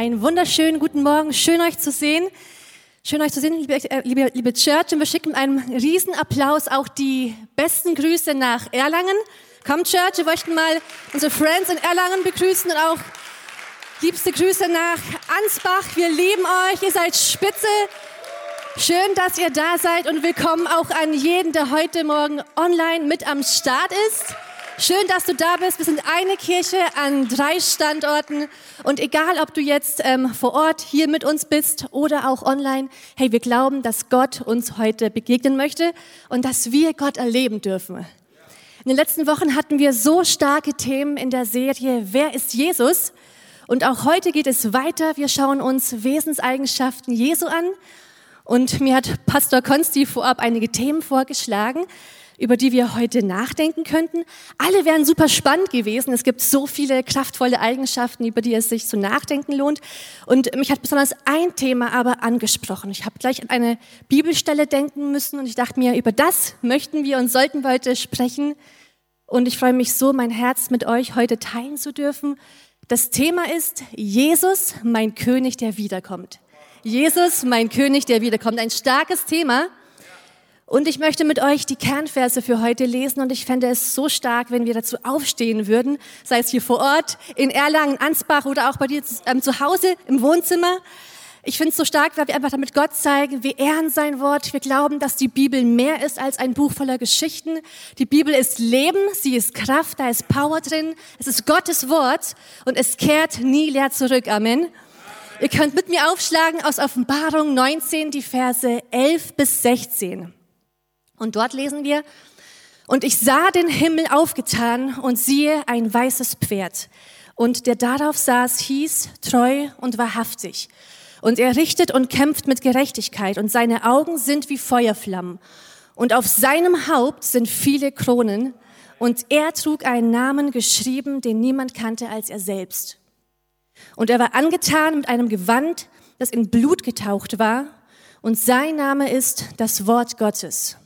Einen wunderschönen guten Morgen. Schön euch zu sehen. Schön euch zu sehen, liebe, äh, liebe, liebe Church. Und wir schicken mit einem riesen Applaus auch die besten Grüße nach Erlangen. Kommt Church, wir möchten mal unsere Friends in Erlangen begrüßen und auch liebste Grüße nach Ansbach. Wir lieben euch, ihr seid spitze. Schön, dass ihr da seid und willkommen auch an jeden, der heute Morgen online mit am Start ist. Schön, dass du da bist. Wir sind eine Kirche an drei Standorten. Und egal, ob du jetzt ähm, vor Ort hier mit uns bist oder auch online, hey, wir glauben, dass Gott uns heute begegnen möchte und dass wir Gott erleben dürfen. In den letzten Wochen hatten wir so starke Themen in der Serie Wer ist Jesus? Und auch heute geht es weiter. Wir schauen uns Wesenseigenschaften Jesu an. Und mir hat Pastor Konsti vorab einige Themen vorgeschlagen über die wir heute nachdenken könnten. Alle wären super spannend gewesen. Es gibt so viele kraftvolle Eigenschaften, über die es sich zu nachdenken lohnt. Und mich hat besonders ein Thema aber angesprochen. Ich habe gleich an eine Bibelstelle denken müssen und ich dachte mir, über das möchten wir und sollten wir heute sprechen. Und ich freue mich so, mein Herz mit euch heute teilen zu dürfen. Das Thema ist Jesus, mein König, der wiederkommt. Jesus, mein König, der wiederkommt. Ein starkes Thema. Und ich möchte mit euch die Kernverse für heute lesen und ich fände es so stark, wenn wir dazu aufstehen würden, sei es hier vor Ort, in Erlangen, Ansbach oder auch bei dir ähm, zu Hause im Wohnzimmer. Ich finde es so stark, weil wir einfach damit Gott zeigen, wir ehren sein Wort. Wir glauben, dass die Bibel mehr ist als ein Buch voller Geschichten. Die Bibel ist Leben, sie ist Kraft, da ist Power drin. Es ist Gottes Wort und es kehrt nie leer zurück. Amen. Ihr könnt mit mir aufschlagen aus Offenbarung 19, die Verse 11 bis 16. Und dort lesen wir, und ich sah den Himmel aufgetan und siehe ein weißes Pferd. Und der darauf saß, hieß treu und wahrhaftig. Und er richtet und kämpft mit Gerechtigkeit und seine Augen sind wie Feuerflammen. Und auf seinem Haupt sind viele Kronen. Und er trug einen Namen geschrieben, den niemand kannte als er selbst. Und er war angetan mit einem Gewand, das in Blut getaucht war. Und sein Name ist das Wort Gottes.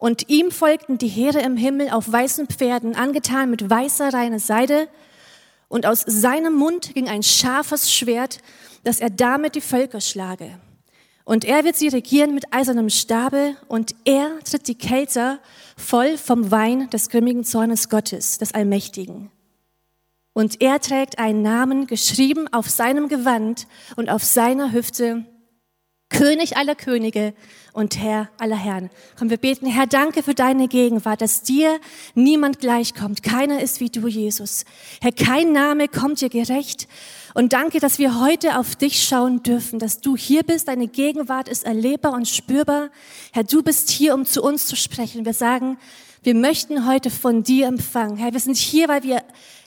Und ihm folgten die Heere im Himmel auf weißen Pferden, angetan mit weißer reiner Seide. Und aus seinem Mund ging ein scharfes Schwert, dass er damit die Völker schlage. Und er wird sie regieren mit eisernem Stabe, und er tritt die Kelter voll vom Wein des grimmigen Zornes Gottes, des Allmächtigen. Und er trägt einen Namen geschrieben auf seinem Gewand und auf seiner Hüfte, König aller Könige und Herr aller Herren. Komm, wir beten, Herr, danke für deine Gegenwart, dass dir niemand gleichkommt. Keiner ist wie du, Jesus. Herr, kein Name kommt dir gerecht. Und danke, dass wir heute auf dich schauen dürfen, dass du hier bist. Deine Gegenwart ist erlebbar und spürbar. Herr, du bist hier, um zu uns zu sprechen. Wir sagen, wir möchten heute von dir empfangen. Herr, wir sind hier, weil wir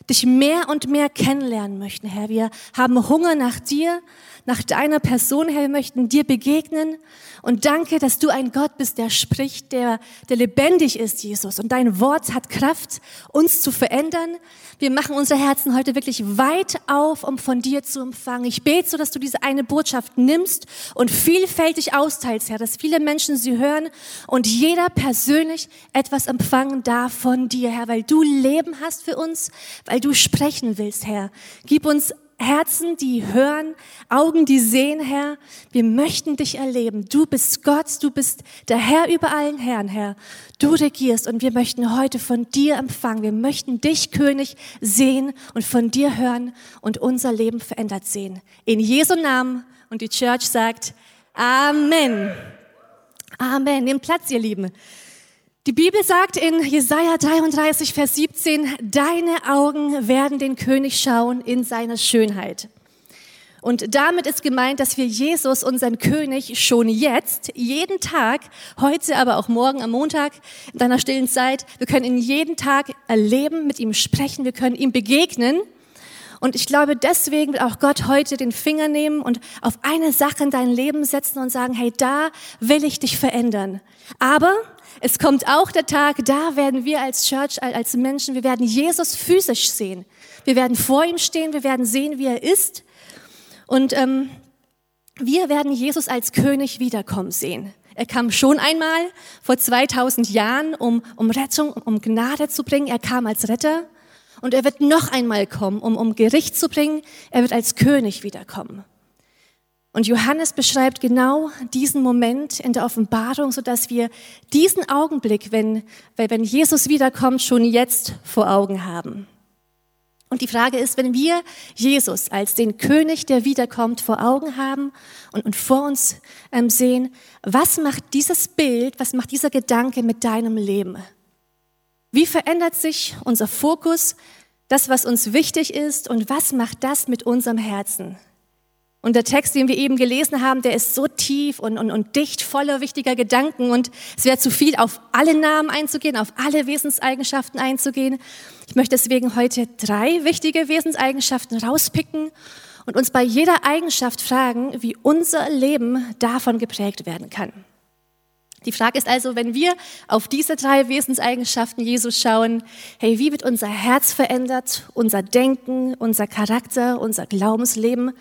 dich mehr und mehr kennenlernen möchten, Herr. Wir haben Hunger nach dir nach deiner Person, Herr. Wir möchten dir begegnen. Und danke, dass du ein Gott bist, der spricht, der, der lebendig ist, Jesus. Und dein Wort hat Kraft, uns zu verändern. Wir machen unsere Herzen heute wirklich weit auf, um von dir zu empfangen. Ich bete so, dass du diese eine Botschaft nimmst und vielfältig austeilst, Herr, dass viele Menschen sie hören und jeder persönlich etwas empfangen darf von dir, Herr, weil du Leben hast für uns, weil du sprechen willst, Herr. Gib uns Herzen, die hören, Augen, die sehen, Herr. Wir möchten dich erleben. Du bist Gott, du bist der Herr über allen Herren, Herr. Du regierst und wir möchten heute von dir empfangen. Wir möchten dich, König, sehen und von dir hören und unser Leben verändert sehen. In Jesu Namen und die Church sagt Amen. Amen. Nehmt Platz, ihr Lieben. Die Bibel sagt in Jesaja 33, Vers 17, deine Augen werden den König schauen in seiner Schönheit. Und damit ist gemeint, dass wir Jesus, unseren König, schon jetzt, jeden Tag, heute, aber auch morgen am Montag, in deiner stillen Zeit, wir können ihn jeden Tag erleben, mit ihm sprechen, wir können ihm begegnen. Und ich glaube, deswegen will auch Gott heute den Finger nehmen und auf eine Sache in dein Leben setzen und sagen, hey, da will ich dich verändern. Aber es kommt auch der Tag, da werden wir als Church, als Menschen, wir werden Jesus physisch sehen. Wir werden vor ihm stehen, wir werden sehen, wie er ist. Und ähm, wir werden Jesus als König wiederkommen sehen. Er kam schon einmal vor 2000 Jahren, um, um Rettung, um Gnade zu bringen. Er kam als Retter. und er wird noch einmal kommen, um, um Gericht zu bringen. Er wird als König wiederkommen. Und Johannes beschreibt genau diesen Moment in der Offenbarung, so dass wir diesen Augenblick, wenn, wenn Jesus wiederkommt, schon jetzt vor Augen haben. Und die Frage ist, wenn wir Jesus als den König, der wiederkommt, vor Augen haben und, und vor uns ähm, sehen, was macht dieses Bild, was macht dieser Gedanke mit deinem Leben? Wie verändert sich unser Fokus, das, was uns wichtig ist und was macht das mit unserem Herzen? Und der Text, den wir eben gelesen haben, der ist so tief und, und, und dicht voller wichtiger Gedanken. Und es wäre zu viel, auf alle Namen einzugehen, auf alle Wesenseigenschaften einzugehen. Ich möchte deswegen heute drei wichtige Wesenseigenschaften rauspicken und uns bei jeder Eigenschaft fragen, wie unser Leben davon geprägt werden kann. Die Frage ist also, wenn wir auf diese drei Wesenseigenschaften Jesus schauen, hey, wie wird unser Herz verändert, unser Denken, unser Charakter, unser Glaubensleben?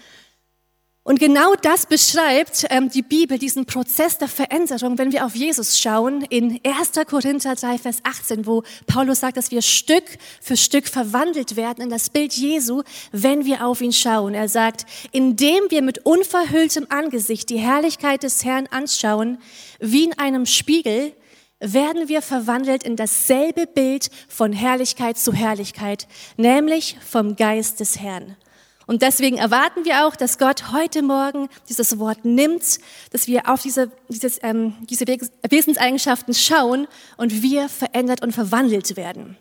Und genau das beschreibt ähm, die Bibel, diesen Prozess der Veränderung, wenn wir auf Jesus schauen, in 1. Korinther 3, Vers 18, wo Paulus sagt, dass wir Stück für Stück verwandelt werden in das Bild Jesu, wenn wir auf ihn schauen. Er sagt, indem wir mit unverhülltem Angesicht die Herrlichkeit des Herrn anschauen, wie in einem Spiegel, werden wir verwandelt in dasselbe Bild von Herrlichkeit zu Herrlichkeit, nämlich vom Geist des Herrn. Und deswegen erwarten wir auch, dass Gott heute Morgen dieses Wort nimmt, dass wir auf diese, dieses, ähm, diese Wesenseigenschaften schauen und wir verändert und verwandelt werden.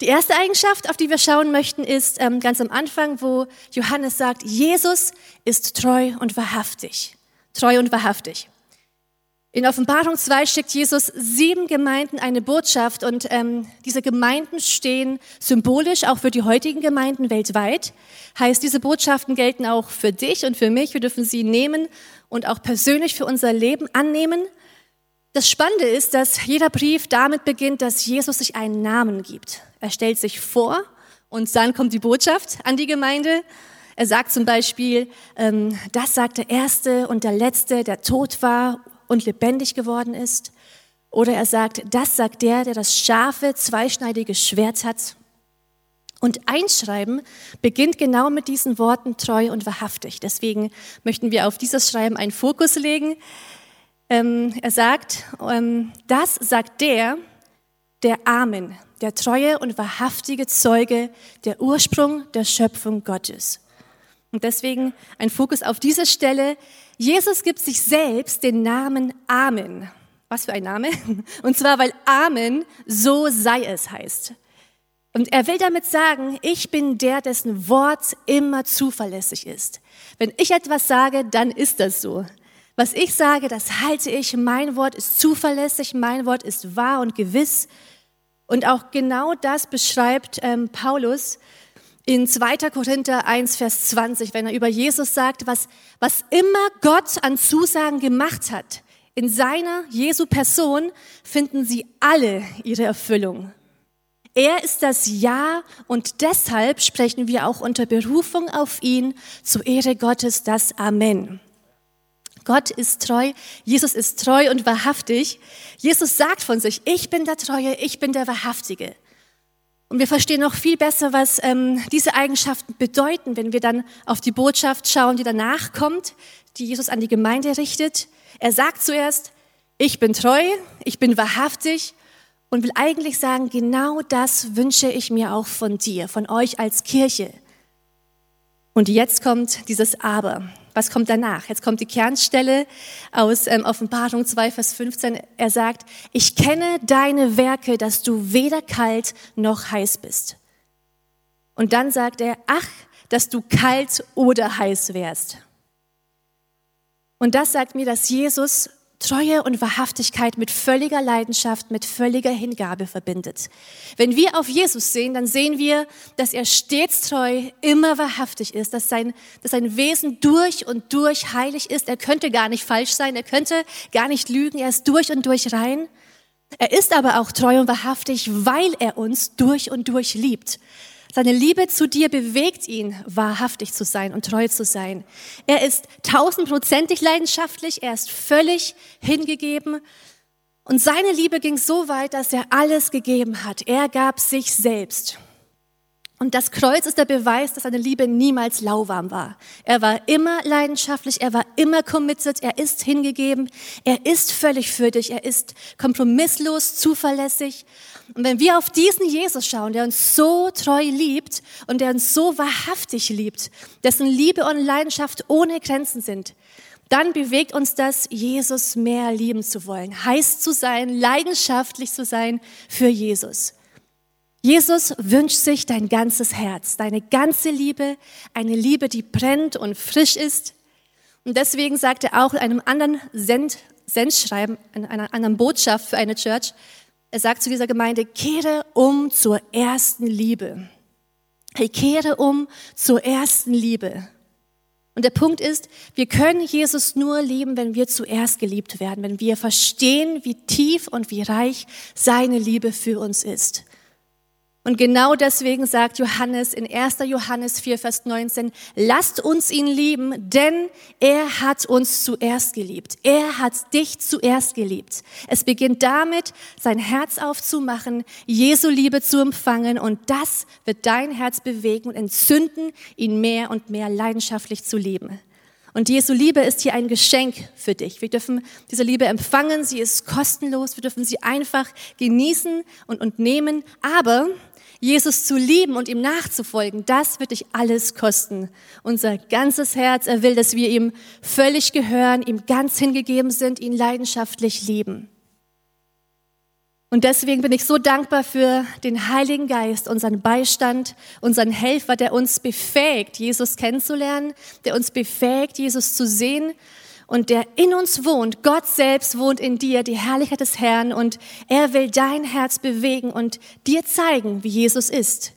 Die erste Eigenschaft, auf die wir schauen möchten, ist ähm, ganz am Anfang, wo Johannes sagt, Jesus ist treu und wahrhaftig. Treu und wahrhaftig. In Offenbarung 2 schickt Jesus sieben Gemeinden eine Botschaft und ähm, diese Gemeinden stehen symbolisch auch für die heutigen Gemeinden weltweit. Heißt, diese Botschaften gelten auch für dich und für mich. Wir dürfen sie nehmen und auch persönlich für unser Leben annehmen. Das Spannende ist, dass jeder Brief damit beginnt, dass Jesus sich einen Namen gibt. Er stellt sich vor und dann kommt die Botschaft an die Gemeinde. Er sagt zum Beispiel, ähm, das sagt der Erste und der Letzte, der tot war und lebendig geworden ist. Oder er sagt, das sagt der, der das scharfe, zweischneidige Schwert hat. Und Einschreiben beginnt genau mit diesen Worten treu und wahrhaftig. Deswegen möchten wir auf dieses Schreiben einen Fokus legen. Ähm, er sagt, ähm, das sagt der, der Amen, der treue und wahrhaftige Zeuge, der Ursprung der Schöpfung Gottes. Und deswegen ein Fokus auf diese Stelle. Jesus gibt sich selbst den Namen Amen. Was für ein Name? Und zwar, weil Amen so sei es heißt. Und er will damit sagen, ich bin der, dessen Wort immer zuverlässig ist. Wenn ich etwas sage, dann ist das so. Was ich sage, das halte ich. Mein Wort ist zuverlässig, mein Wort ist wahr und gewiss. Und auch genau das beschreibt ähm, Paulus in 2. Korinther 1, Vers 20, wenn er über Jesus sagt, was, was immer Gott an Zusagen gemacht hat, in seiner Jesu Person finden sie alle ihre Erfüllung. Er ist das Ja und deshalb sprechen wir auch unter Berufung auf ihn zur Ehre Gottes das Amen. Gott ist treu, Jesus ist treu und wahrhaftig. Jesus sagt von sich, ich bin der Treue, ich bin der Wahrhaftige. Und wir verstehen noch viel besser, was ähm, diese Eigenschaften bedeuten, wenn wir dann auf die Botschaft schauen, die danach kommt, die Jesus an die Gemeinde richtet. Er sagt zuerst, ich bin treu, ich bin wahrhaftig und will eigentlich sagen, genau das wünsche ich mir auch von dir, von euch als Kirche. Und jetzt kommt dieses Aber. Was kommt danach? Jetzt kommt die Kernstelle aus ähm, Offenbarung 2, Vers 15. Er sagt, ich kenne deine Werke, dass du weder kalt noch heiß bist. Und dann sagt er, ach, dass du kalt oder heiß wärst. Und das sagt mir, dass Jesus Treue und Wahrhaftigkeit mit völliger Leidenschaft, mit völliger Hingabe verbindet. Wenn wir auf Jesus sehen, dann sehen wir, dass er stets treu, immer wahrhaftig ist, dass sein, dass sein Wesen durch und durch heilig ist. Er könnte gar nicht falsch sein, er könnte gar nicht lügen, er ist durch und durch rein. Er ist aber auch treu und wahrhaftig, weil er uns durch und durch liebt. Seine Liebe zu dir bewegt ihn, wahrhaftig zu sein und treu zu sein. Er ist tausendprozentig leidenschaftlich, er ist völlig hingegeben. Und seine Liebe ging so weit, dass er alles gegeben hat. Er gab sich selbst. Und das Kreuz ist der Beweis, dass seine Liebe niemals lauwarm war. Er war immer leidenschaftlich, er war immer committed, er ist hingegeben, er ist völlig für dich, er ist kompromisslos, zuverlässig. Und wenn wir auf diesen Jesus schauen, der uns so treu liebt und der uns so wahrhaftig liebt, dessen Liebe und Leidenschaft ohne Grenzen sind, dann bewegt uns das, Jesus mehr lieben zu wollen, heiß zu sein, leidenschaftlich zu sein für Jesus. Jesus wünscht sich dein ganzes Herz, deine ganze Liebe, eine Liebe, die brennt und frisch ist. Und deswegen sagt er auch in einem anderen Send, Sendschreiben, in einer anderen Botschaft für eine Church, er sagt zu dieser Gemeinde, kehre um zur ersten Liebe. Hey, kehre um zur ersten Liebe. Und der Punkt ist, wir können Jesus nur lieben, wenn wir zuerst geliebt werden, wenn wir verstehen, wie tief und wie reich seine Liebe für uns ist. Und genau deswegen sagt Johannes in 1. Johannes 4, Vers 19, lasst uns ihn lieben, denn er hat uns zuerst geliebt. Er hat dich zuerst geliebt. Es beginnt damit, sein Herz aufzumachen, Jesu Liebe zu empfangen und das wird dein Herz bewegen und entzünden, ihn mehr und mehr leidenschaftlich zu lieben. Und Jesu Liebe ist hier ein Geschenk für dich. Wir dürfen diese Liebe empfangen, sie ist kostenlos, wir dürfen sie einfach genießen und, und nehmen, aber Jesus zu lieben und ihm nachzufolgen, das wird dich alles kosten. Unser ganzes Herz, er will, dass wir ihm völlig gehören, ihm ganz hingegeben sind, ihn leidenschaftlich lieben. Und deswegen bin ich so dankbar für den Heiligen Geist, unseren Beistand, unseren Helfer, der uns befähigt, Jesus kennenzulernen, der uns befähigt, Jesus zu sehen und der in uns wohnt. Gott selbst wohnt in dir, die Herrlichkeit des Herrn und er will dein Herz bewegen und dir zeigen, wie Jesus ist.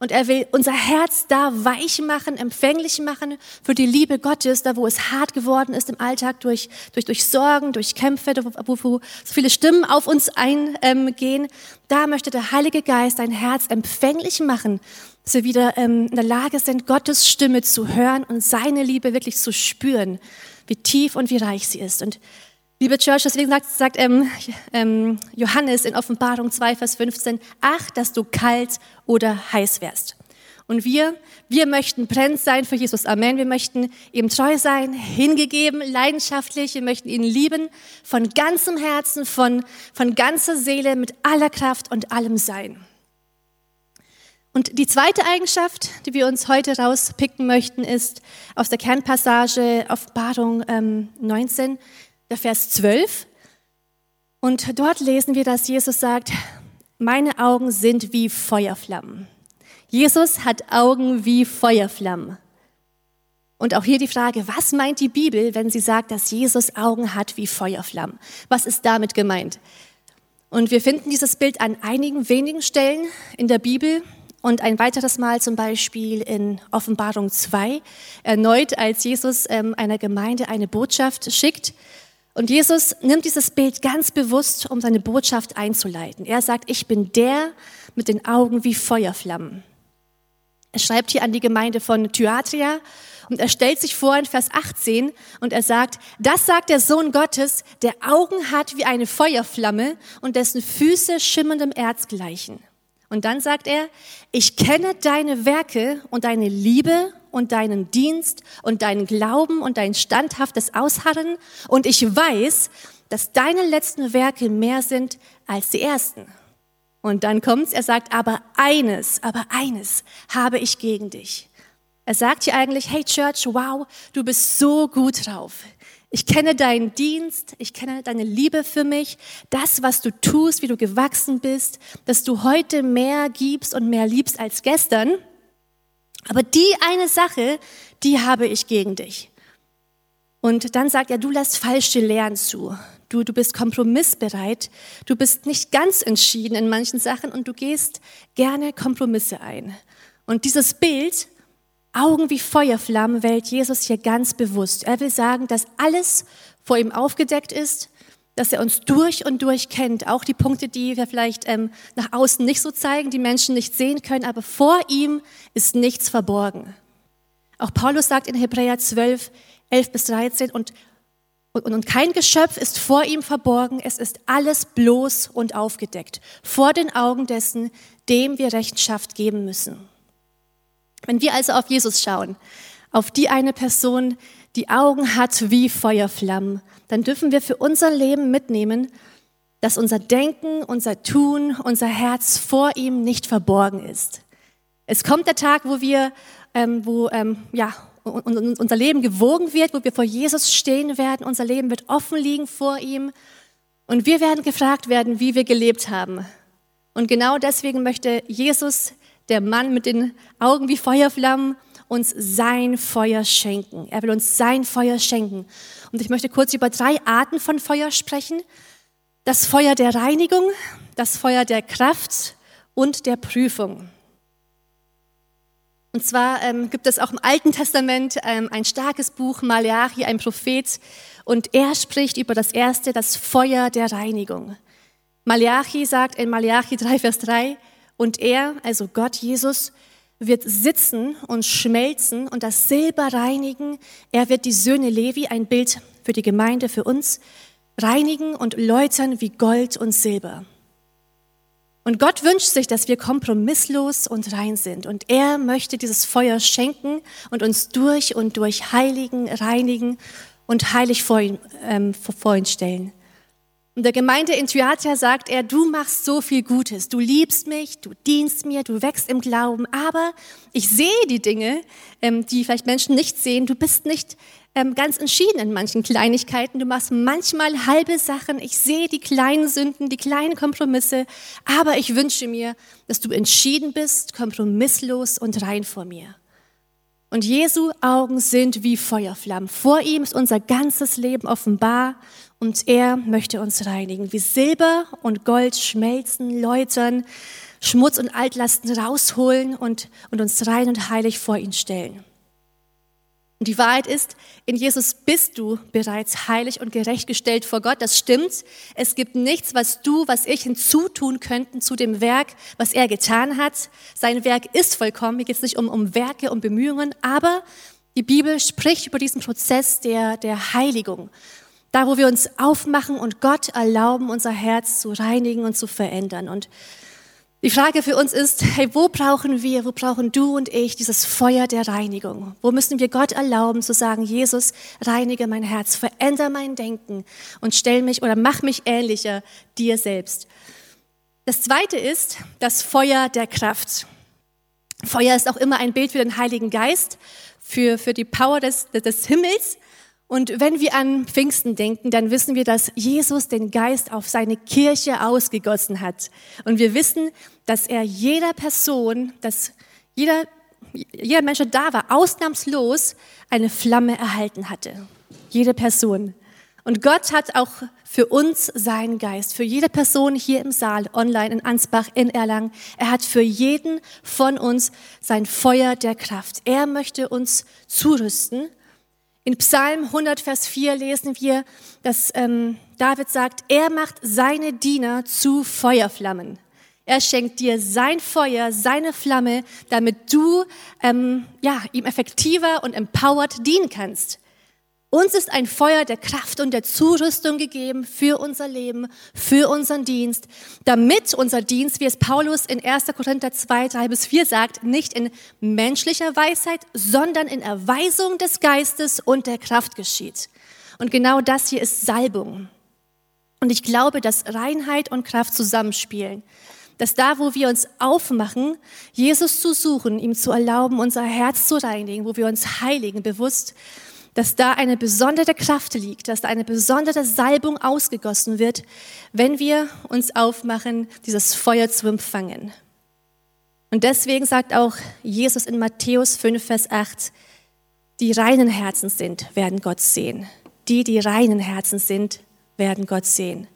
Und er will unser Herz da weich machen, empfänglich machen für die Liebe Gottes, da wo es hart geworden ist im Alltag durch, durch, durch Sorgen, durch Kämpfe, wo, wo so viele Stimmen auf uns eingehen. Da möchte der Heilige Geist dein Herz empfänglich machen, dass wir wieder ähm, in der Lage sind, Gottes Stimme zu hören und seine Liebe wirklich zu spüren wie tief und wie reich sie ist. Und liebe Church, deswegen sagt, sagt ähm, ähm, Johannes in Offenbarung 2, Vers 15, ach, dass du kalt oder heiß wärst. Und wir, wir möchten brennend sein für Jesus. Amen. Wir möchten ihm treu sein, hingegeben, leidenschaftlich. Wir möchten ihn lieben, von ganzem Herzen, von, von ganzer Seele, mit aller Kraft und allem Sein. Und die zweite Eigenschaft, die wir uns heute rauspicken möchten, ist aus der Kernpassage Offenbarung ähm, 19, der Vers 12. Und dort lesen wir, dass Jesus sagt, meine Augen sind wie Feuerflammen. Jesus hat Augen wie Feuerflammen. Und auch hier die Frage, was meint die Bibel, wenn sie sagt, dass Jesus Augen hat wie Feuerflammen? Was ist damit gemeint? Und wir finden dieses Bild an einigen wenigen Stellen in der Bibel. Und ein weiteres Mal zum Beispiel in Offenbarung 2, erneut als Jesus ähm, einer Gemeinde eine Botschaft schickt. Und Jesus nimmt dieses Bild ganz bewusst, um seine Botschaft einzuleiten. Er sagt, ich bin der mit den Augen wie Feuerflammen. Er schreibt hier an die Gemeinde von Thyatria und er stellt sich vor in Vers 18 und er sagt, das sagt der Sohn Gottes, der Augen hat wie eine Feuerflamme und dessen Füße schimmerndem Erz gleichen. Und dann sagt er, ich kenne deine Werke und deine Liebe und deinen Dienst und deinen Glauben und dein standhaftes Ausharren und ich weiß, dass deine letzten Werke mehr sind als die ersten. Und dann kommt's, er sagt, aber eines, aber eines habe ich gegen dich. Er sagt hier eigentlich, hey Church, wow, du bist so gut drauf. Ich kenne deinen Dienst, ich kenne deine Liebe für mich, das, was du tust, wie du gewachsen bist, dass du heute mehr gibst und mehr liebst als gestern. Aber die eine Sache, die habe ich gegen dich. Und dann sagt er, du lässt falsche Lehren zu. Du, du bist kompromissbereit. Du bist nicht ganz entschieden in manchen Sachen und du gehst gerne Kompromisse ein. Und dieses Bild Augen wie Feuerflammen wählt Jesus hier ganz bewusst. Er will sagen, dass alles vor ihm aufgedeckt ist, dass er uns durch und durch kennt, auch die Punkte, die wir vielleicht ähm, nach außen nicht so zeigen, die Menschen nicht sehen können, aber vor ihm ist nichts verborgen. Auch Paulus sagt in Hebräer 12, 11 bis 13, und Und, und kein Geschöpf ist vor ihm verborgen, es ist alles bloß und aufgedeckt, vor den Augen dessen, dem wir Rechenschaft geben müssen. Wenn wir also auf Jesus schauen, auf die eine Person, die Augen hat wie Feuerflammen, dann dürfen wir für unser Leben mitnehmen, dass unser Denken, unser Tun, unser Herz vor ihm nicht verborgen ist. Es kommt der Tag, wo wir, ähm, wo ähm, ja, unser Leben gewogen wird, wo wir vor Jesus stehen werden. Unser Leben wird offen liegen vor ihm. Und wir werden gefragt werden, wie wir gelebt haben. Und genau deswegen möchte Jesus, der Mann mit den Augen wie Feuerflammen, uns sein Feuer schenken. Er will uns sein Feuer schenken. Und ich möchte kurz über drei Arten von Feuer sprechen. Das Feuer der Reinigung, das Feuer der Kraft und der Prüfung. Und zwar ähm, gibt es auch im Alten Testament ähm, ein starkes Buch, Malachi, ein Prophet, und er spricht über das erste, das Feuer der Reinigung. Malachi sagt in Malachi 3, Vers 3, und er, also Gott Jesus, wird sitzen und schmelzen und das Silber reinigen. Er wird die Söhne Levi, ein Bild für die Gemeinde, für uns, reinigen und läutern wie Gold und Silber. Und Gott wünscht sich, dass wir kompromisslos und rein sind. Und er möchte dieses Feuer schenken und uns durch und durch heiligen, reinigen und heilig vor ihn, ähm, vor ihn stellen. Und der Gemeinde in Thyatira sagt er, du machst so viel Gutes, du liebst mich, du dienst mir, du wächst im Glauben, aber ich sehe die Dinge, ähm, die vielleicht Menschen nicht sehen. Du bist nicht ähm, ganz entschieden in manchen Kleinigkeiten. Du machst manchmal halbe Sachen. Ich sehe die kleinen Sünden, die kleinen Kompromisse, aber ich wünsche mir, dass du entschieden bist, kompromisslos und rein vor mir. Und Jesu Augen sind wie Feuerflammen. Vor ihm ist unser ganzes Leben offenbar und er möchte uns reinigen. Wie Silber und Gold schmelzen, läutern, Schmutz und Altlasten rausholen und, und uns rein und heilig vor ihn stellen. Und die Wahrheit ist, in Jesus bist du bereits heilig und gerecht gestellt vor Gott. Das stimmt. Es gibt nichts, was du, was ich hinzutun könnten zu dem Werk, was er getan hat. Sein Werk ist vollkommen. Hier geht es nicht um, um Werke, um Bemühungen, aber die Bibel spricht über diesen Prozess der, der Heiligung. Da, wo wir uns aufmachen und Gott erlauben, unser Herz zu reinigen und zu verändern. Und die Frage für uns ist, hey, wo brauchen wir, wo brauchen du und ich dieses Feuer der Reinigung? Wo müssen wir Gott erlauben zu sagen, Jesus, reinige mein Herz, verändere mein Denken und stell mich oder mach mich ähnlicher dir selbst. Das zweite ist das Feuer der Kraft. Feuer ist auch immer ein Bild für den Heiligen Geist, für, für die Power des, des Himmels. Und wenn wir an Pfingsten denken, dann wissen wir, dass Jesus den Geist auf seine Kirche ausgegossen hat. Und wir wissen, dass er jeder Person, dass jeder, jeder Mensch, der da war, ausnahmslos eine Flamme erhalten hatte. Jede Person. Und Gott hat auch für uns seinen Geist, für jede Person hier im Saal, online in Ansbach, in Erlangen. Er hat für jeden von uns sein Feuer der Kraft. Er möchte uns zurüsten in Psalm 100, Vers 4 lesen wir, dass ähm, David sagt, er macht seine Diener zu Feuerflammen. Er schenkt dir sein Feuer, seine Flamme, damit du ähm, ja, ihm effektiver und empowered dienen kannst. Uns ist ein Feuer der Kraft und der Zurüstung gegeben für unser Leben, für unseren Dienst, damit unser Dienst, wie es Paulus in 1. Korinther 2, 3 bis 4 sagt, nicht in menschlicher Weisheit, sondern in Erweisung des Geistes und der Kraft geschieht. Und genau das hier ist Salbung. Und ich glaube, dass Reinheit und Kraft zusammenspielen. Dass da, wo wir uns aufmachen, Jesus zu suchen, ihm zu erlauben, unser Herz zu reinigen, wo wir uns heiligen, bewusst, dass da eine besondere Kraft liegt, dass da eine besondere Salbung ausgegossen wird, wenn wir uns aufmachen, dieses Feuer zu empfangen. Und deswegen sagt auch Jesus in Matthäus 5, Vers 8, die reinen Herzen sind, werden Gott sehen. Die, die reinen Herzen sind, werden Gott sehen.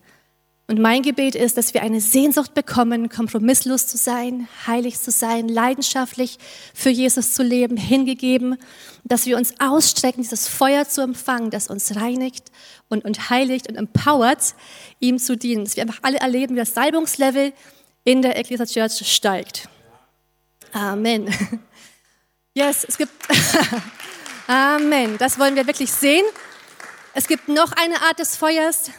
Und mein Gebet ist, dass wir eine Sehnsucht bekommen, kompromisslos zu sein, heilig zu sein, leidenschaftlich für Jesus zu leben, hingegeben, dass wir uns ausstrecken, dieses Feuer zu empfangen, das uns reinigt und, und heiligt und empowert, ihm zu dienen. Dass wir einfach alle erleben, wie das Salbungslevel in der Ecclesia Church steigt. Amen. Yes, es gibt. Amen. Das wollen wir wirklich sehen. Es gibt noch eine Art des Feuers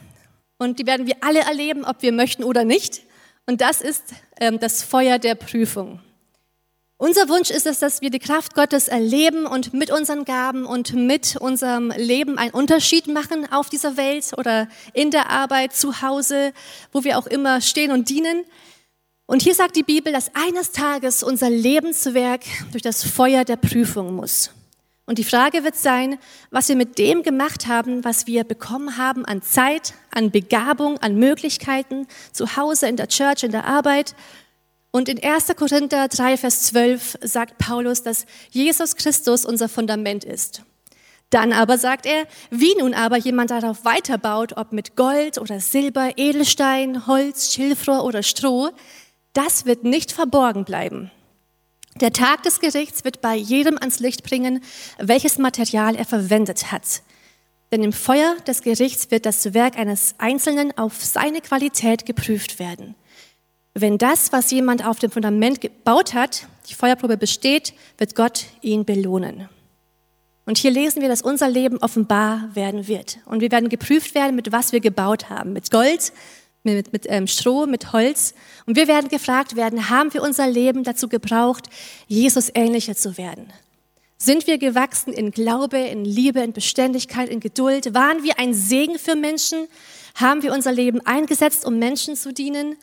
und die werden wir alle erleben, ob wir möchten oder nicht. Und das ist ähm, das Feuer der Prüfung. Unser Wunsch ist es, dass wir die Kraft Gottes erleben und mit unseren Gaben und mit unserem Leben einen Unterschied machen auf dieser Welt oder in der Arbeit, zu Hause, wo wir auch immer stehen und dienen. Und hier sagt die Bibel, dass eines Tages unser Lebenswerk durch das Feuer der Prüfung muss. Und die Frage wird sein, was wir mit dem gemacht haben, was wir bekommen haben an Zeit, an Begabung, an Möglichkeiten, zu Hause, in der Church, in der Arbeit und in 1. Korinther 3, Vers 12 sagt Paulus, dass Jesus Christus unser Fundament ist. Dann aber sagt er, wie nun aber jemand darauf weiterbaut, ob mit Gold oder Silber, Edelstein, Holz, Schilfrohr oder Stroh, das wird nicht verborgen bleiben. Der Tag des Gerichts wird bei jedem ans Licht bringen, welches Material er verwendet hat. Denn im Feuer des Gerichts wird das Werk eines Einzelnen auf seine Qualität geprüft werden. Wenn das, was jemand auf dem Fundament gebaut hat, die Feuerprobe besteht, wird Gott ihn belohnen. Und hier lesen wir, dass unser Leben offenbar werden wird. Und wir werden geprüft werden, mit was wir gebaut haben. Mit Gold, mit, mit ähm, Stroh, mit Holz. Und wir werden gefragt werden, haben wir unser Leben dazu gebraucht, Jesus ähnlicher zu werden? Sind wir gewachsen in Glaube, in Liebe, in Beständigkeit, in Geduld? Waren wir ein Segen für Menschen? Haben wir unser Leben eingesetzt, um Menschen zu dienen?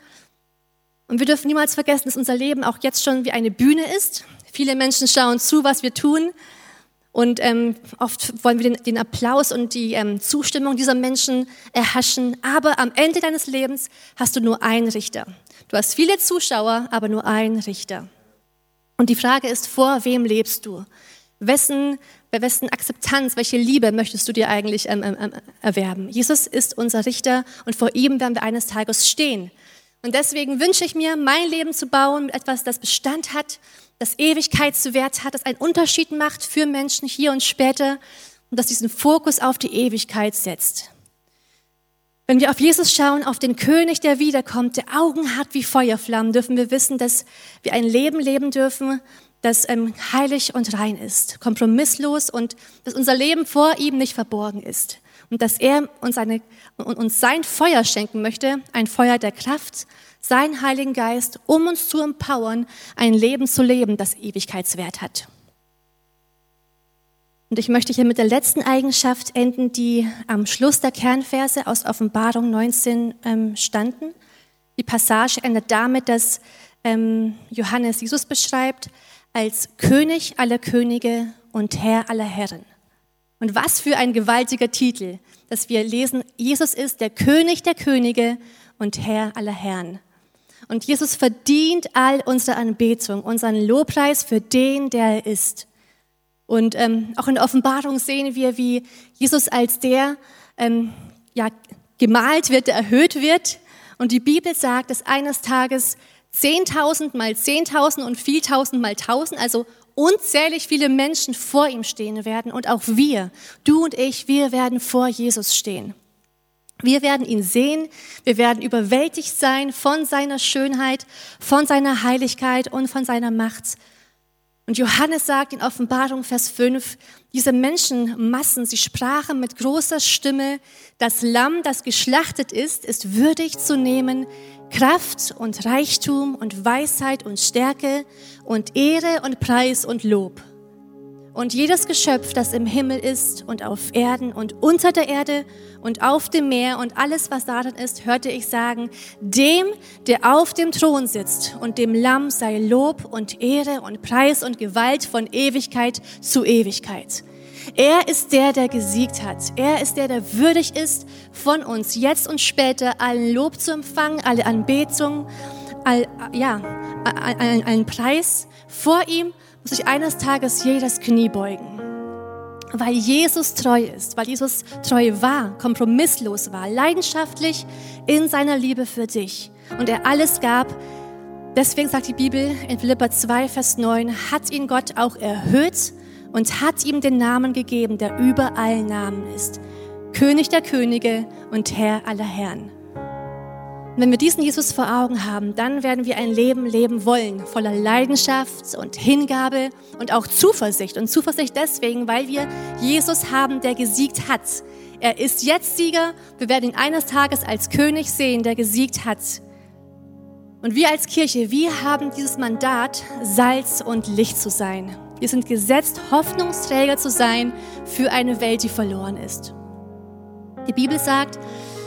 Und wir dürfen niemals vergessen, dass unser Leben auch jetzt schon wie eine Bühne ist. Viele Menschen schauen zu, was wir tun. Und ähm, oft wollen wir den, den Applaus und die ähm, Zustimmung dieser Menschen erhaschen. Aber am Ende deines Lebens hast du nur einen Richter. Du hast viele Zuschauer, aber nur einen Richter. Und die Frage ist, vor wem lebst du? Wessen, bei wessen Akzeptanz, welche Liebe möchtest du dir eigentlich ähm, ähm, ähm erwerben? Jesus ist unser Richter und vor ihm werden wir eines Tages stehen. Und deswegen wünsche ich mir, mein Leben zu bauen etwas, das Bestand hat, das Ewigkeitswert hat, das einen Unterschied macht für Menschen hier und später und das diesen Fokus auf die Ewigkeit setzt. Wenn wir auf Jesus schauen, auf den König, der wiederkommt, der Augen hat wie Feuerflammen, dürfen wir wissen, dass wir ein Leben leben dürfen, das ähm, heilig und rein ist, kompromisslos und dass unser Leben vor ihm nicht verborgen ist und dass er uns, eine, uns sein Feuer schenken möchte, ein Feuer der Kraft, seinen Heiligen Geist, um uns zu empowern, ein Leben zu leben, das Ewigkeitswert hat. Und ich möchte hier mit der letzten Eigenschaft enden, die am Schluss der Kernverse aus Offenbarung 19 ähm, standen. Die Passage endet damit, dass ähm, Johannes Jesus beschreibt als König aller Könige und Herr aller Herren. Und was für ein gewaltiger Titel, dass wir lesen, Jesus ist der König der Könige und Herr aller Herren. Und Jesus verdient all unsere Anbetung, unseren Lobpreis für den, der er ist. Und ähm, auch in der Offenbarung sehen wir, wie Jesus als der ähm, ja, gemalt wird, der erhöht wird. Und die Bibel sagt, dass eines Tages 10.000 mal 10.000 und viel mal tausend, also unzählig viele Menschen vor ihm stehen werden und auch wir, du und ich, wir werden vor Jesus stehen. Wir werden ihn sehen, wir werden überwältigt sein von seiner Schönheit, von seiner Heiligkeit und von seiner Macht. Und Johannes sagt in Offenbarung Vers 5, diese Menschenmassen, sie sprachen mit großer Stimme, das Lamm, das geschlachtet ist, ist würdig zu nehmen, Kraft und Reichtum und Weisheit und Stärke und Ehre und Preis und Lob. Und jedes Geschöpf, das im Himmel ist und auf Erden und unter der Erde und auf dem Meer und alles, was darin ist, hörte ich sagen, dem, der auf dem Thron sitzt und dem Lamm sei Lob und Ehre und Preis und Gewalt von Ewigkeit zu Ewigkeit. Er ist der, der gesiegt hat. Er ist der, der würdig ist, von uns jetzt und später allen Lob zu empfangen, alle Anbetung, all, ja, allen, allen Preis. Vor ihm muss sich eines Tages jedes Knie beugen. Weil Jesus treu ist, weil Jesus treu war, kompromisslos war, leidenschaftlich in seiner Liebe für dich und er alles gab, Deswegen sagt die Bibel in Philippa 2, Vers 9, hat ihn Gott auch erhöht und hat ihm den Namen gegeben, der über allen Namen ist. König der Könige und Herr aller Herren. Und wenn wir diesen Jesus vor Augen haben, dann werden wir ein Leben leben wollen, voller Leidenschaft und Hingabe und auch Zuversicht. Und Zuversicht deswegen, weil wir Jesus haben, der gesiegt hat. Er ist jetzt Sieger. Wir werden ihn eines Tages als König sehen, der gesiegt hat. Und wir als Kirche, wir haben dieses Mandat, Salz und Licht zu sein. Wir sind gesetzt, Hoffnungsträger zu sein für eine Welt, die verloren ist. Die Bibel sagt,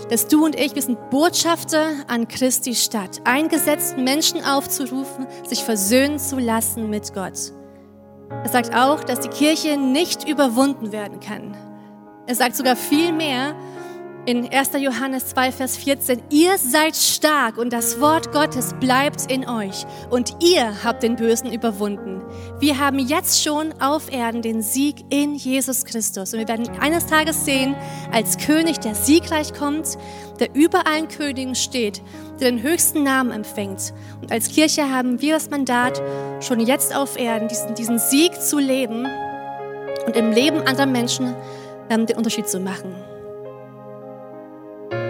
dass du und ich, wir sind Botschafter an Christi Stadt, eingesetzt, Menschen aufzurufen, sich versöhnen zu lassen mit Gott. Er sagt auch, dass die Kirche nicht überwunden werden kann. Er sagt sogar viel mehr, in 1. Johannes 2, Vers 14, ihr seid stark und das Wort Gottes bleibt in euch und ihr habt den Bösen überwunden. Wir haben jetzt schon auf Erden den Sieg in Jesus Christus und wir werden eines Tages sehen, als König, der siegreich kommt, der über allen Königen steht, der den höchsten Namen empfängt. Und als Kirche haben wir das Mandat, schon jetzt auf Erden diesen, diesen Sieg zu leben und im Leben anderer Menschen ähm, den Unterschied zu machen.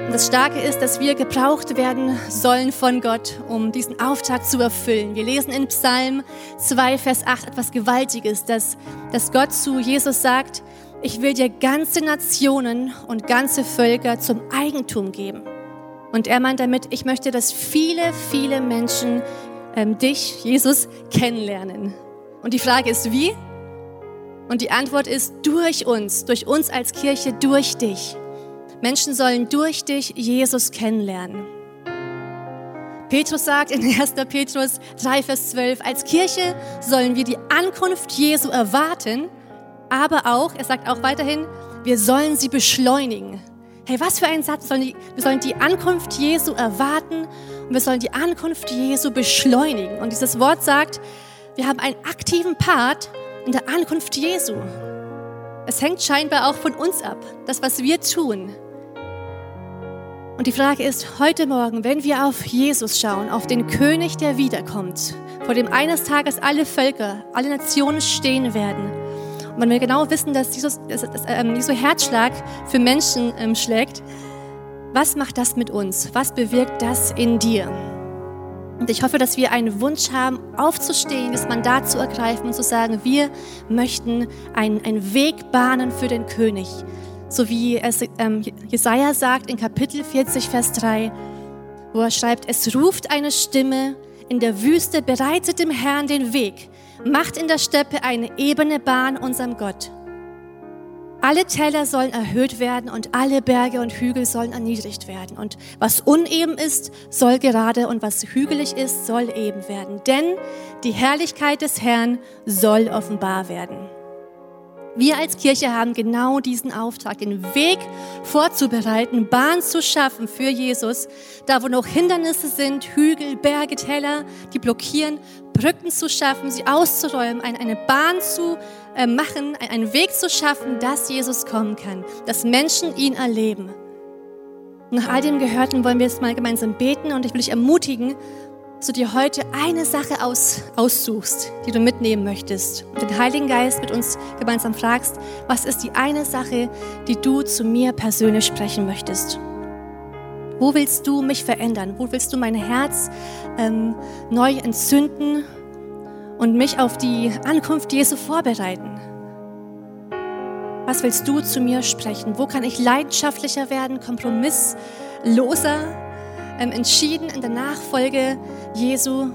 Und das Starke ist, dass wir gebraucht werden sollen von Gott, um diesen Auftrag zu erfüllen. Wir lesen in Psalm 2, Vers 8 etwas Gewaltiges, dass, dass Gott zu Jesus sagt, ich will dir ganze Nationen und ganze Völker zum Eigentum geben. Und er meint damit, ich möchte, dass viele, viele Menschen ähm, dich, Jesus, kennenlernen. Und die Frage ist, wie? Und die Antwort ist durch uns, durch uns als Kirche, durch dich. Menschen sollen durch dich Jesus kennenlernen. Petrus sagt in 1. Petrus 3, Vers 12, als Kirche sollen wir die Ankunft Jesu erwarten, aber auch, er sagt auch weiterhin, wir sollen sie beschleunigen. Hey, was für ein Satz. Sollen, die, wir sollen die Ankunft Jesu erwarten und wir sollen die Ankunft Jesu beschleunigen. Und dieses Wort sagt, wir haben einen aktiven Part in der Ankunft Jesu. Es hängt scheinbar auch von uns ab, das, was wir tun. Und die Frage ist heute Morgen, wenn wir auf Jesus schauen, auf den König, der wiederkommt, vor dem eines Tages alle Völker, alle Nationen stehen werden, und wenn wir genau wissen, dass Jesus, dass, dass, ähm, Jesu Herzschlag für Menschen ähm, schlägt, was macht das mit uns? Was bewirkt das in dir? Und ich hoffe, dass wir einen Wunsch haben, aufzustehen, das Mandat zu ergreifen und zu sagen, wir möchten einen, einen Weg bahnen für den König so wie es ähm, Jesaja sagt in Kapitel 40, Vers 3, wo er schreibt, es ruft eine Stimme in der Wüste, bereitet dem Herrn den Weg, macht in der Steppe eine ebene Bahn unserem Gott. Alle Täler sollen erhöht werden und alle Berge und Hügel sollen erniedrigt werden. Und was uneben ist, soll gerade und was hügelig ist, soll eben werden. Denn die Herrlichkeit des Herrn soll offenbar werden. Wir als Kirche haben genau diesen Auftrag, den Weg vorzubereiten, Bahn zu schaffen für Jesus, da wo noch Hindernisse sind, Hügel, Berge, Täler, die blockieren, Brücken zu schaffen, sie auszuräumen, eine Bahn zu äh, machen, einen Weg zu schaffen, dass Jesus kommen kann, dass Menschen ihn erleben. Nach all dem Gehörten wollen wir jetzt mal gemeinsam beten und ich will dich ermutigen, dass du dir heute eine Sache aus, aussuchst, die du mitnehmen möchtest und den Heiligen Geist mit uns gemeinsam fragst, was ist die eine Sache, die du zu mir persönlich sprechen möchtest? Wo willst du mich verändern? Wo willst du mein Herz ähm, neu entzünden und mich auf die Ankunft Jesu vorbereiten? Was willst du zu mir sprechen? Wo kann ich leidenschaftlicher werden, kompromissloser? Ähm, entschieden in der Nachfolge Jesu.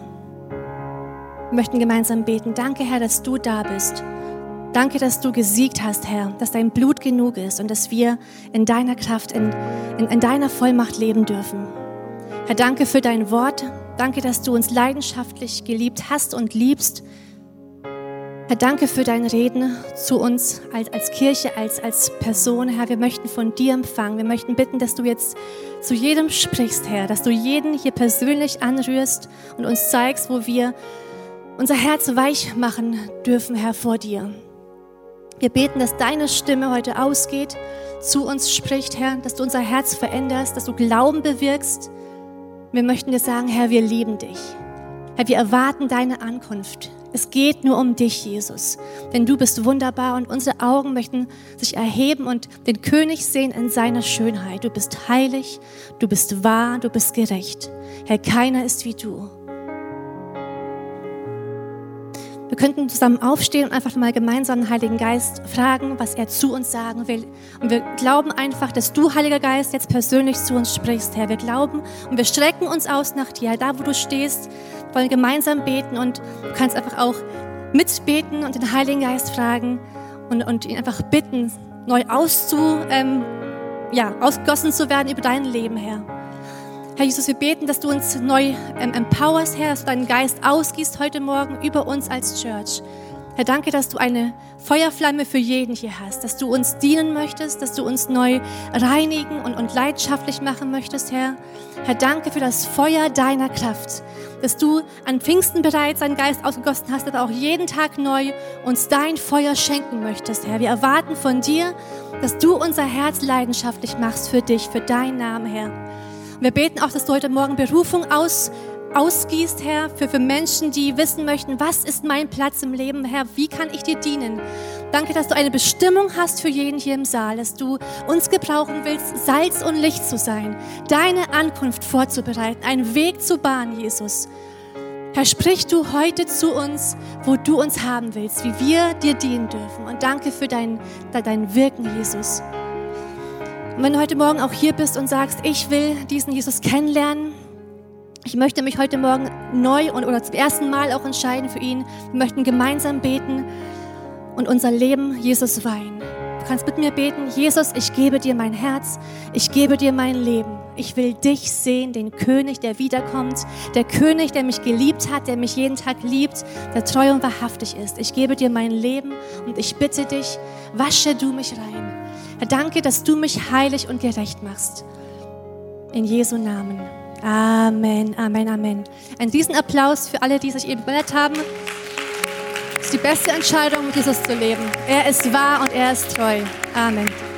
Wir möchten gemeinsam beten. Danke, Herr, dass du da bist. Danke, dass du gesiegt hast, Herr, dass dein Blut genug ist und dass wir in deiner Kraft, in, in, in deiner Vollmacht leben dürfen. Herr, danke für dein Wort. Danke, dass du uns leidenschaftlich geliebt hast und liebst. Herr, danke für dein Reden zu uns als, als Kirche, als, als Person. Herr, wir möchten von dir empfangen. Wir möchten bitten, dass du jetzt zu jedem sprichst, Herr, dass du jeden hier persönlich anrührst und uns zeigst, wo wir unser Herz weich machen dürfen, Herr, vor dir. Wir beten, dass deine Stimme heute ausgeht, zu uns spricht, Herr, dass du unser Herz veränderst, dass du Glauben bewirkst. Wir möchten dir sagen, Herr, wir lieben dich. Herr, wir erwarten deine Ankunft. Es geht nur um dich, Jesus. Denn du bist wunderbar und unsere Augen möchten sich erheben und den König sehen in seiner Schönheit. Du bist heilig, du bist wahr, du bist gerecht. Herr, keiner ist wie du. Wir könnten zusammen aufstehen und einfach mal gemeinsam den Heiligen Geist fragen, was er zu uns sagen will. Und wir glauben einfach, dass du, Heiliger Geist, jetzt persönlich zu uns sprichst, Herr. Wir glauben und wir strecken uns aus nach dir. Da, wo du stehst, wollen gemeinsam beten und du kannst einfach auch mitbeten und den Heiligen Geist fragen und, und ihn einfach bitten, neu auszu, ähm, ja, ausgossen zu werden über dein Leben, Herr. Herr Jesus, wir beten, dass du uns neu ähm, empowerst, Herr, dass du deinen Geist ausgießt heute Morgen über uns als Church. Herr, danke, dass du eine Feuerflamme für jeden hier hast, dass du uns dienen möchtest, dass du uns neu reinigen und, und leidenschaftlich machen möchtest, Herr. Herr, danke für das Feuer deiner Kraft, dass du an Pfingsten bereits deinen Geist ausgegossen hast, aber auch jeden Tag neu uns dein Feuer schenken möchtest, Herr. Wir erwarten von dir, dass du unser Herz leidenschaftlich machst für dich, für deinen Namen, Herr. Wir beten auch, dass du heute Morgen Berufung aus, ausgießt, Herr, für, für Menschen, die wissen möchten, was ist mein Platz im Leben, Herr, wie kann ich dir dienen? Danke, dass du eine Bestimmung hast für jeden hier im Saal, dass du uns gebrauchen willst, Salz und Licht zu sein, deine Ankunft vorzubereiten, einen Weg zu bahnen, Jesus. Herr, sprich du heute zu uns, wo du uns haben willst, wie wir dir dienen dürfen. Und danke für dein, dein Wirken, Jesus. Und wenn du heute Morgen auch hier bist und sagst, ich will diesen Jesus kennenlernen, ich möchte mich heute Morgen neu und, oder zum ersten Mal auch entscheiden für ihn. Wir möchten gemeinsam beten und unser Leben Jesus weihen. Du kannst mit mir beten, Jesus, ich gebe dir mein Herz, ich gebe dir mein Leben. Ich will dich sehen, den König, der wiederkommt, der König, der mich geliebt hat, der mich jeden Tag liebt, der treu und wahrhaftig ist. Ich gebe dir mein Leben und ich bitte dich, wasche du mich rein. Herr, danke, dass du mich heilig und gerecht machst. In Jesu Namen. Amen, Amen, Amen. Ein Applaus für alle, die sich eben gemeldet haben. Das ist die beste Entscheidung, Jesus zu leben. Er ist wahr und er ist treu. Amen.